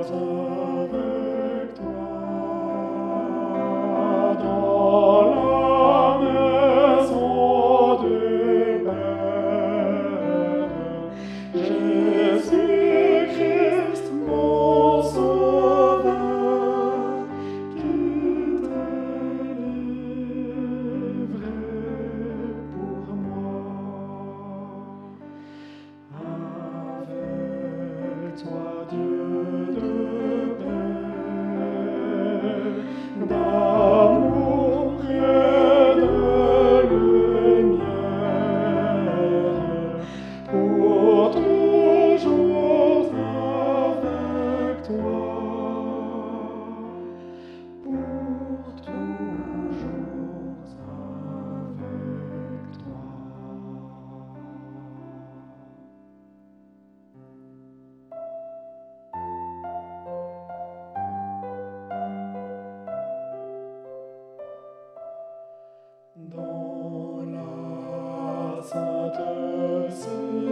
보소서. Vater, Sohn,